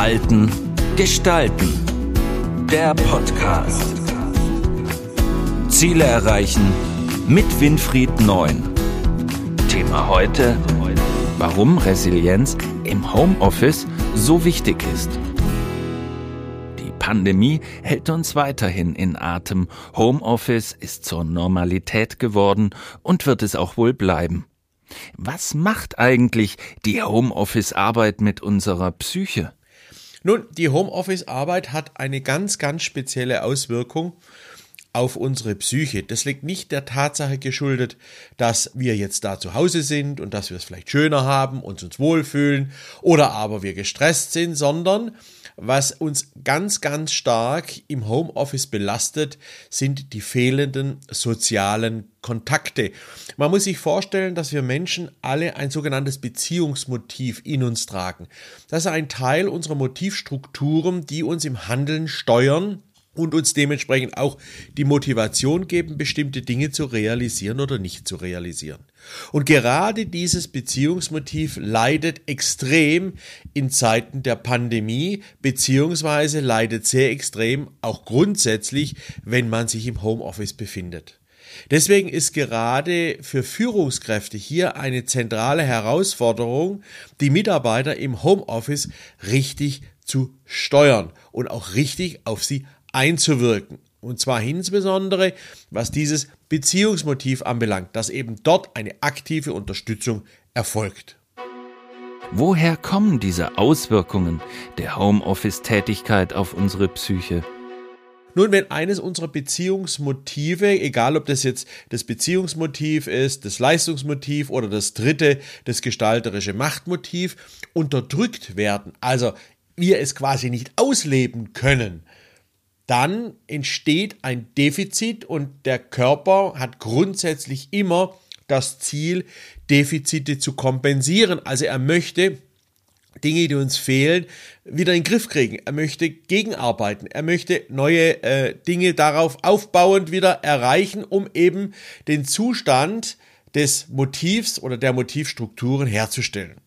Halten, Gestalten. Der Podcast. Ziele erreichen mit Winfried Neun. Thema heute, warum Resilienz im Homeoffice so wichtig ist. Die Pandemie hält uns weiterhin in Atem. Homeoffice ist zur Normalität geworden und wird es auch wohl bleiben. Was macht eigentlich die Homeoffice-Arbeit mit unserer Psyche? Nun, die Homeoffice-Arbeit hat eine ganz, ganz spezielle Auswirkung auf unsere Psyche. Das liegt nicht der Tatsache geschuldet, dass wir jetzt da zu Hause sind und dass wir es vielleicht schöner haben und uns wohlfühlen oder aber wir gestresst sind, sondern was uns ganz, ganz stark im Homeoffice belastet, sind die fehlenden sozialen Kontakte. Man muss sich vorstellen, dass wir Menschen alle ein sogenanntes Beziehungsmotiv in uns tragen. Das ist ein Teil unserer Motivstrukturen, die uns im Handeln steuern und uns dementsprechend auch die Motivation geben, bestimmte Dinge zu realisieren oder nicht zu realisieren. Und gerade dieses Beziehungsmotiv leidet extrem in Zeiten der Pandemie, beziehungsweise leidet sehr extrem auch grundsätzlich, wenn man sich im Homeoffice befindet. Deswegen ist gerade für Führungskräfte hier eine zentrale Herausforderung, die Mitarbeiter im Homeoffice richtig zu steuern und auch richtig auf sie einzuwirken. Und zwar insbesondere, was dieses Beziehungsmotiv anbelangt, dass eben dort eine aktive Unterstützung erfolgt. Woher kommen diese Auswirkungen der Homeoffice-Tätigkeit auf unsere Psyche? Nun, wenn eines unserer Beziehungsmotive, egal ob das jetzt das Beziehungsmotiv ist, das Leistungsmotiv oder das dritte, das gestalterische Machtmotiv, unterdrückt werden, also wir es quasi nicht ausleben können, dann entsteht ein Defizit und der Körper hat grundsätzlich immer das Ziel, Defizite zu kompensieren. Also er möchte Dinge, die uns fehlen, wieder in den Griff kriegen. Er möchte gegenarbeiten. Er möchte neue äh, Dinge darauf aufbauend wieder erreichen, um eben den Zustand des Motivs oder der Motivstrukturen herzustellen.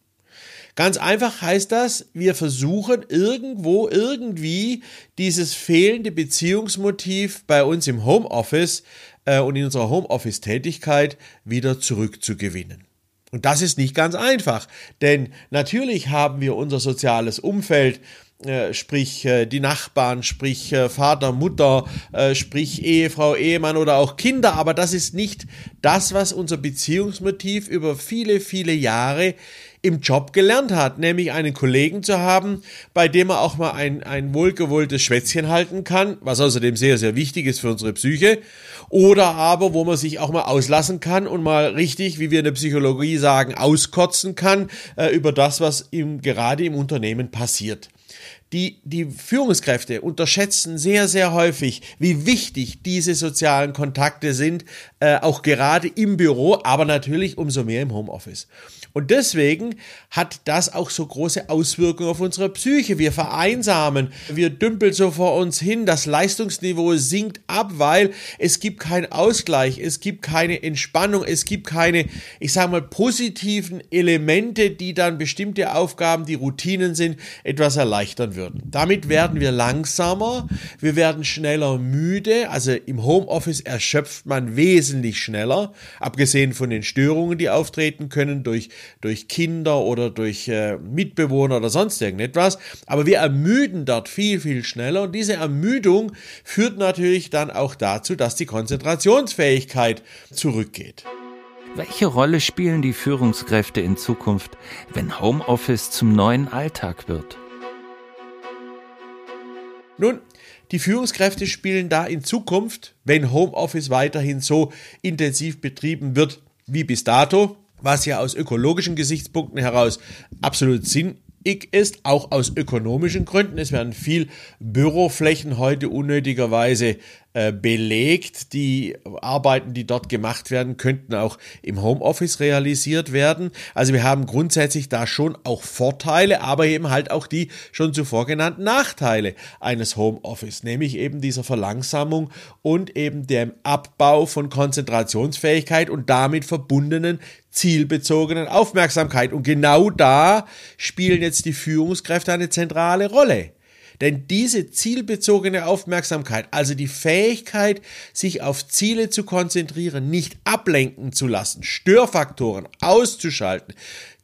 Ganz einfach heißt das, wir versuchen irgendwo, irgendwie dieses fehlende Beziehungsmotiv bei uns im Homeoffice äh, und in unserer Homeoffice-Tätigkeit wieder zurückzugewinnen. Und das ist nicht ganz einfach, denn natürlich haben wir unser soziales Umfeld, äh, sprich äh, die Nachbarn, sprich äh, Vater, Mutter, sprich Ehefrau, Ehemann oder auch Kinder, aber das ist nicht das, was unser Beziehungsmotiv über viele, viele Jahre im Job gelernt hat, nämlich einen Kollegen zu haben, bei dem er auch mal ein, ein wohlgewolltes Schwätzchen halten kann, was außerdem sehr, sehr wichtig ist für unsere Psyche, oder aber wo man sich auch mal auslassen kann und mal richtig, wie wir in der Psychologie sagen, auskotzen kann äh, über das, was ihm gerade im Unternehmen passiert die, die Führungskräfte unterschätzen sehr, sehr häufig, wie wichtig diese sozialen Kontakte sind, äh, auch gerade im Büro, aber natürlich umso mehr im Homeoffice. Und deswegen hat das auch so große Auswirkungen auf unsere Psyche. Wir vereinsamen, wir dümpeln so vor uns hin, das Leistungsniveau sinkt ab, weil es gibt keinen Ausgleich, es gibt keine Entspannung, es gibt keine, ich sage mal, positiven Elemente, die dann bestimmte Aufgaben, die Routinen sind, etwas erleichtern würden. Damit werden wir langsamer, wir werden schneller müde, also im Homeoffice erschöpft man wesentlich schneller, abgesehen von den Störungen, die auftreten können durch durch Kinder oder durch äh, Mitbewohner oder sonst irgendetwas. Aber wir ermüden dort viel, viel schneller und diese Ermüdung führt natürlich dann auch dazu, dass die Konzentrationsfähigkeit zurückgeht. Welche Rolle spielen die Führungskräfte in Zukunft, wenn Homeoffice zum neuen Alltag wird? Nun, die Führungskräfte spielen da in Zukunft, wenn Homeoffice weiterhin so intensiv betrieben wird wie bis dato, was ja aus ökologischen Gesichtspunkten heraus absolut sinnig ist, auch aus ökonomischen Gründen. Es werden viel Büroflächen heute unnötigerweise belegt. Die Arbeiten, die dort gemacht werden, könnten auch im Homeoffice realisiert werden. Also wir haben grundsätzlich da schon auch Vorteile, aber eben halt auch die schon zuvor genannten Nachteile eines Homeoffice, nämlich eben dieser Verlangsamung und eben dem Abbau von Konzentrationsfähigkeit und damit verbundenen zielbezogenen Aufmerksamkeit. Und genau da spielen jetzt die Führungskräfte eine zentrale Rolle. Denn diese zielbezogene Aufmerksamkeit, also die Fähigkeit, sich auf Ziele zu konzentrieren, nicht ablenken zu lassen, Störfaktoren auszuschalten,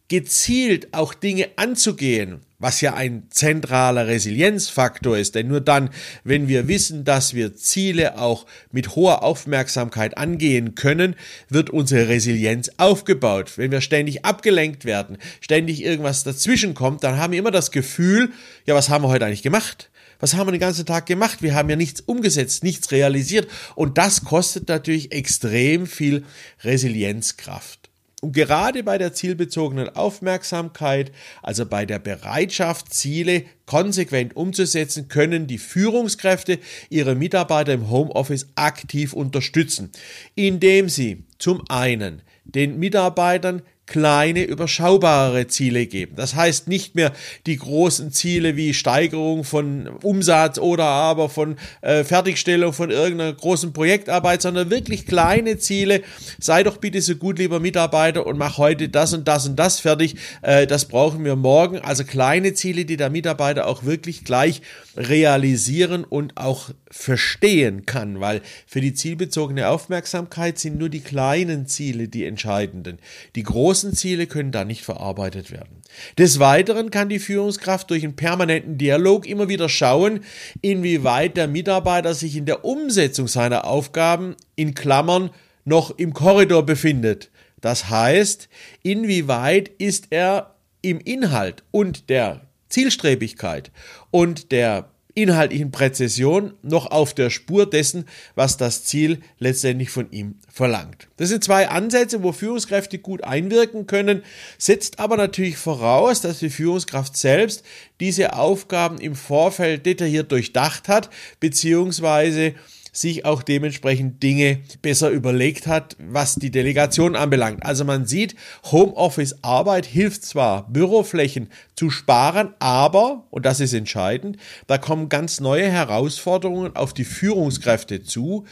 gezielt auch Dinge anzugehen, was ja ein zentraler Resilienzfaktor ist. Denn nur dann, wenn wir wissen, dass wir Ziele auch mit hoher Aufmerksamkeit angehen können, wird unsere Resilienz aufgebaut. Wenn wir ständig abgelenkt werden, ständig irgendwas dazwischen kommt, dann haben wir immer das Gefühl, ja, was haben wir heute eigentlich gemacht? Was haben wir den ganzen Tag gemacht? Wir haben ja nichts umgesetzt, nichts realisiert. Und das kostet natürlich extrem viel Resilienzkraft. Und gerade bei der zielbezogenen Aufmerksamkeit, also bei der Bereitschaft, Ziele konsequent umzusetzen, können die Führungskräfte ihre Mitarbeiter im Homeoffice aktiv unterstützen, indem sie zum einen den Mitarbeitern kleine, überschaubare Ziele geben. Das heißt nicht mehr die großen Ziele wie Steigerung von Umsatz oder aber von äh, Fertigstellung von irgendeiner großen Projektarbeit, sondern wirklich kleine Ziele. Sei doch bitte so gut, lieber Mitarbeiter, und mach heute das und das und das fertig. Äh, das brauchen wir morgen. Also kleine Ziele, die der Mitarbeiter auch wirklich gleich realisieren und auch verstehen kann, weil für die zielbezogene Aufmerksamkeit sind nur die kleinen Ziele die entscheidenden. Die großen großen Ziele können da nicht verarbeitet werden. Des Weiteren kann die Führungskraft durch einen permanenten Dialog immer wieder schauen, inwieweit der Mitarbeiter sich in der Umsetzung seiner Aufgaben in Klammern noch im Korridor befindet. Das heißt, inwieweit ist er im Inhalt und der Zielstrebigkeit und der inhaltlichen Präzision noch auf der Spur dessen, was das Ziel letztendlich von ihm verlangt. Das sind zwei Ansätze, wo Führungskräfte gut einwirken können, setzt aber natürlich voraus, dass die Führungskraft selbst diese Aufgaben im Vorfeld detailliert durchdacht hat, beziehungsweise sich auch dementsprechend Dinge besser überlegt hat, was die Delegation anbelangt. Also man sieht, Homeoffice-Arbeit hilft zwar, Büroflächen zu sparen, aber, und das ist entscheidend, da kommen ganz neue Herausforderungen auf die Führungskräfte zu,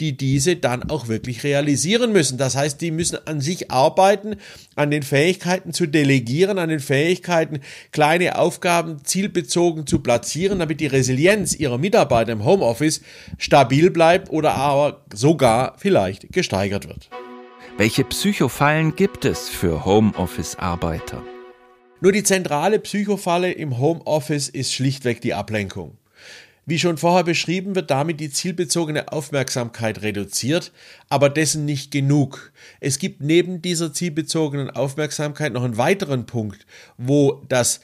die diese dann auch wirklich realisieren müssen. Das heißt, die müssen an sich arbeiten, an den Fähigkeiten zu delegieren, an den Fähigkeiten, kleine Aufgaben zielbezogen zu platzieren, damit die Resilienz ihrer Mitarbeiter im Homeoffice stabil bleibt oder aber sogar vielleicht gesteigert wird. Welche Psychofallen gibt es für Homeoffice-Arbeiter? Nur die zentrale Psychofalle im Homeoffice ist schlichtweg die Ablenkung. Wie schon vorher beschrieben, wird damit die zielbezogene Aufmerksamkeit reduziert, aber dessen nicht genug. Es gibt neben dieser zielbezogenen Aufmerksamkeit noch einen weiteren Punkt, wo das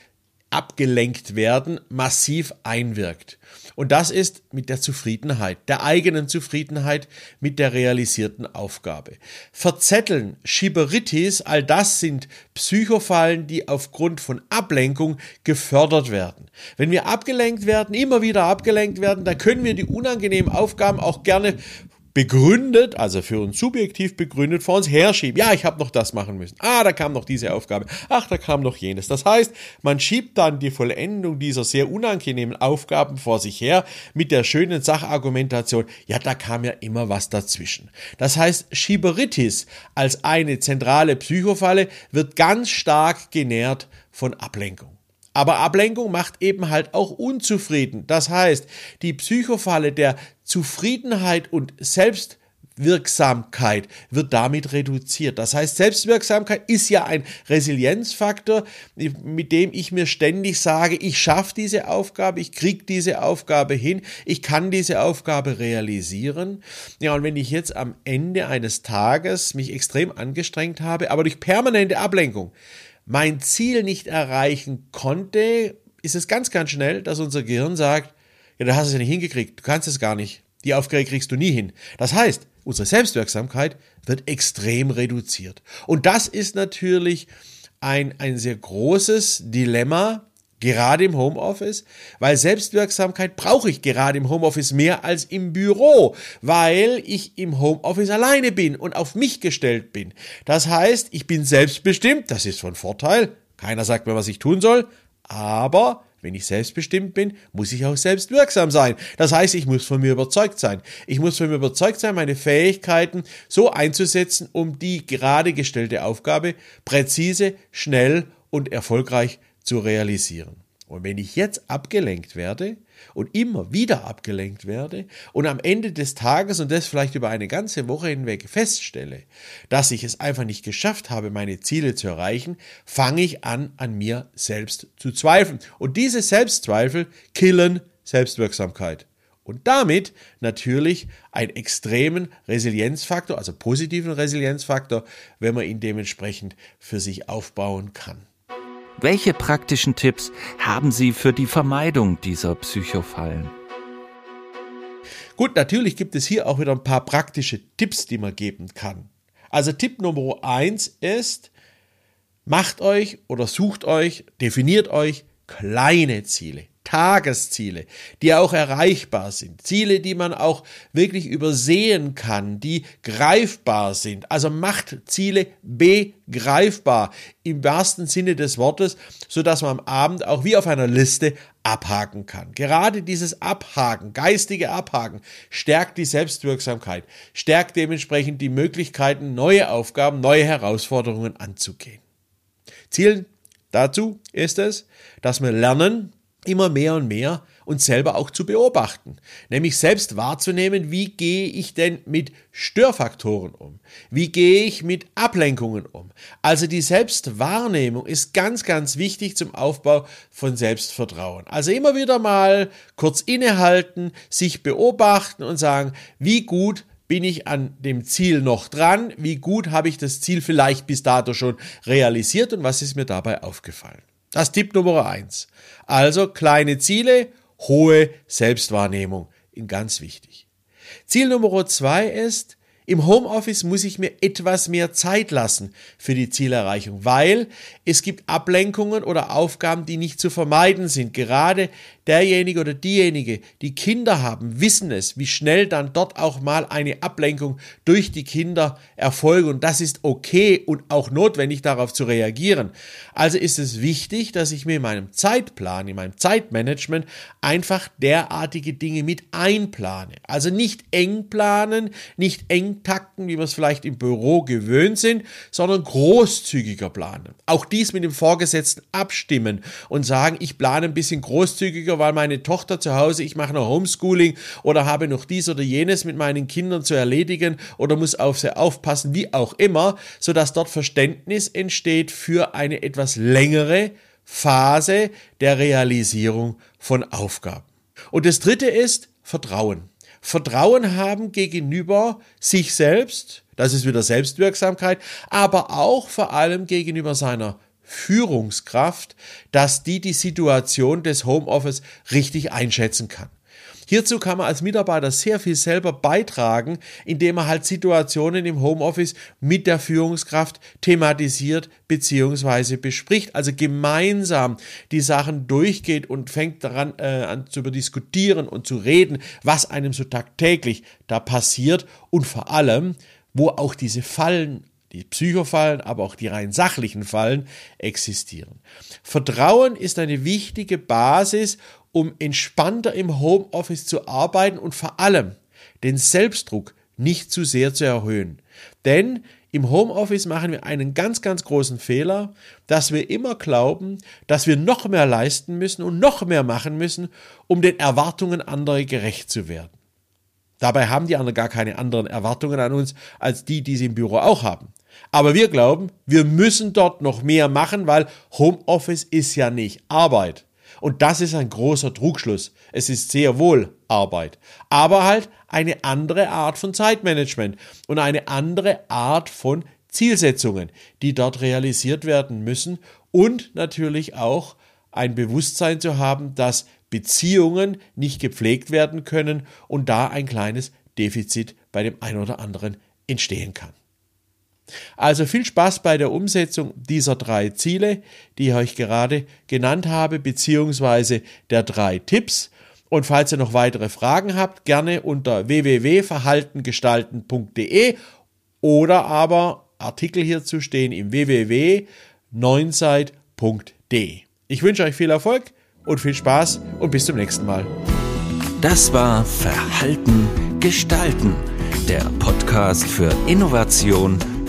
abgelenkt werden massiv einwirkt. Und das ist mit der Zufriedenheit, der eigenen Zufriedenheit mit der realisierten Aufgabe. Verzetteln, Schiberitis, all das sind Psychofallen, die aufgrund von Ablenkung gefördert werden. Wenn wir abgelenkt werden, immer wieder abgelenkt werden, dann können wir die unangenehmen Aufgaben auch gerne begründet, also für uns subjektiv begründet, vor uns herschieben. Ja, ich habe noch das machen müssen. Ah, da kam noch diese Aufgabe. Ach, da kam noch jenes. Das heißt, man schiebt dann die Vollendung dieser sehr unangenehmen Aufgaben vor sich her mit der schönen Sachargumentation. Ja, da kam ja immer was dazwischen. Das heißt, Schieberitis als eine zentrale Psychofalle wird ganz stark genährt von Ablenkung. Aber Ablenkung macht eben halt auch unzufrieden. Das heißt, die Psychofalle der Zufriedenheit und Selbstwirksamkeit wird damit reduziert. Das heißt, Selbstwirksamkeit ist ja ein Resilienzfaktor, mit dem ich mir ständig sage, ich schaffe diese Aufgabe, ich kriege diese Aufgabe hin, ich kann diese Aufgabe realisieren. Ja, und wenn ich jetzt am Ende eines Tages mich extrem angestrengt habe, aber durch permanente Ablenkung mein Ziel nicht erreichen konnte, ist es ganz, ganz schnell, dass unser Gehirn sagt, ja, du hast es ja nicht hingekriegt, du kannst es gar nicht. Die Aufgabe kriegst du nie hin. Das heißt, unsere Selbstwirksamkeit wird extrem reduziert. Und das ist natürlich ein, ein sehr großes Dilemma, Gerade im Homeoffice, weil Selbstwirksamkeit brauche ich gerade im Homeoffice mehr als im Büro, weil ich im Homeoffice alleine bin und auf mich gestellt bin. Das heißt, ich bin selbstbestimmt, das ist von Vorteil. Keiner sagt mir, was ich tun soll, aber wenn ich selbstbestimmt bin, muss ich auch selbstwirksam sein. Das heißt, ich muss von mir überzeugt sein. Ich muss von mir überzeugt sein, meine Fähigkeiten so einzusetzen, um die gerade gestellte Aufgabe präzise, schnell und erfolgreich zu realisieren. Und wenn ich jetzt abgelenkt werde und immer wieder abgelenkt werde und am Ende des Tages und das vielleicht über eine ganze Woche hinweg feststelle, dass ich es einfach nicht geschafft habe, meine Ziele zu erreichen, fange ich an, an mir selbst zu zweifeln. Und diese Selbstzweifel killen Selbstwirksamkeit. Und damit natürlich einen extremen Resilienzfaktor, also positiven Resilienzfaktor, wenn man ihn dementsprechend für sich aufbauen kann. Welche praktischen Tipps haben Sie für die Vermeidung dieser Psychofallen? Gut, natürlich gibt es hier auch wieder ein paar praktische Tipps, die man geben kann. Also Tipp Nummer eins ist, macht euch oder sucht euch, definiert euch kleine Ziele. Tagesziele, die auch erreichbar sind, Ziele, die man auch wirklich übersehen kann, die greifbar sind. Also macht Ziele begreifbar im wahrsten Sinne des Wortes, so dass man am Abend auch wie auf einer Liste abhaken kann. Gerade dieses Abhaken, geistige Abhaken, stärkt die Selbstwirksamkeit, stärkt dementsprechend die Möglichkeiten, neue Aufgaben, neue Herausforderungen anzugehen. Ziel dazu ist es, dass wir lernen, immer mehr und mehr uns selber auch zu beobachten, nämlich selbst wahrzunehmen, wie gehe ich denn mit Störfaktoren um, wie gehe ich mit Ablenkungen um. Also die Selbstwahrnehmung ist ganz, ganz wichtig zum Aufbau von Selbstvertrauen. Also immer wieder mal kurz innehalten, sich beobachten und sagen, wie gut bin ich an dem Ziel noch dran, wie gut habe ich das Ziel vielleicht bis dato schon realisiert und was ist mir dabei aufgefallen. Das ist Tipp Nummer eins. Also kleine Ziele, hohe Selbstwahrnehmung. Ganz wichtig. Ziel Nummer zwei ist, im Homeoffice muss ich mir etwas mehr Zeit lassen für die Zielerreichung, weil es gibt Ablenkungen oder Aufgaben, die nicht zu vermeiden sind. Gerade derjenige oder diejenige, die Kinder haben, wissen es, wie schnell dann dort auch mal eine Ablenkung durch die Kinder erfolgt. Und das ist okay und auch notwendig, darauf zu reagieren. Also ist es wichtig, dass ich mir in meinem Zeitplan, in meinem Zeitmanagement einfach derartige Dinge mit einplane. Also nicht eng planen, nicht eng Takten, wie wir es vielleicht im Büro gewöhnt sind, sondern großzügiger planen. Auch dies mit dem Vorgesetzten abstimmen und sagen, ich plane ein bisschen großzügiger, weil meine Tochter zu Hause, ich mache noch Homeschooling oder habe noch dies oder jenes mit meinen Kindern zu erledigen oder muss auf sie aufpassen, wie auch immer, sodass dort Verständnis entsteht für eine etwas längere Phase der Realisierung von Aufgaben. Und das dritte ist Vertrauen. Vertrauen haben gegenüber sich selbst, das ist wieder Selbstwirksamkeit, aber auch vor allem gegenüber seiner Führungskraft, dass die die Situation des Homeoffice richtig einschätzen kann. Hierzu kann man als Mitarbeiter sehr viel selber beitragen, indem man halt Situationen im Homeoffice mit der Führungskraft thematisiert bzw. bespricht. Also gemeinsam die Sachen durchgeht und fängt daran äh, an zu diskutieren und zu reden, was einem so tagtäglich da passiert und vor allem, wo auch diese Fallen die Psychofallen, aber auch die rein sachlichen Fallen existieren. Vertrauen ist eine wichtige Basis, um entspannter im Homeoffice zu arbeiten und vor allem den Selbstdruck nicht zu sehr zu erhöhen. Denn im Homeoffice machen wir einen ganz, ganz großen Fehler, dass wir immer glauben, dass wir noch mehr leisten müssen und noch mehr machen müssen, um den Erwartungen anderer gerecht zu werden. Dabei haben die anderen gar keine anderen Erwartungen an uns als die, die sie im Büro auch haben. Aber wir glauben, wir müssen dort noch mehr machen, weil Homeoffice ist ja nicht Arbeit. Und das ist ein großer Trugschluss. Es ist sehr wohl Arbeit, aber halt eine andere Art von Zeitmanagement und eine andere Art von Zielsetzungen, die dort realisiert werden müssen und natürlich auch ein Bewusstsein zu haben, dass Beziehungen nicht gepflegt werden können und da ein kleines Defizit bei dem einen oder anderen entstehen kann. Also viel Spaß bei der Umsetzung dieser drei Ziele, die ich euch gerade genannt habe, beziehungsweise der drei Tipps. Und falls ihr noch weitere Fragen habt, gerne unter www.verhaltengestalten.de oder aber Artikel hierzu stehen im www.neunzeit.de. Ich wünsche euch viel Erfolg und viel Spaß und bis zum nächsten Mal. Das war Verhalten gestalten, der Podcast für Innovation,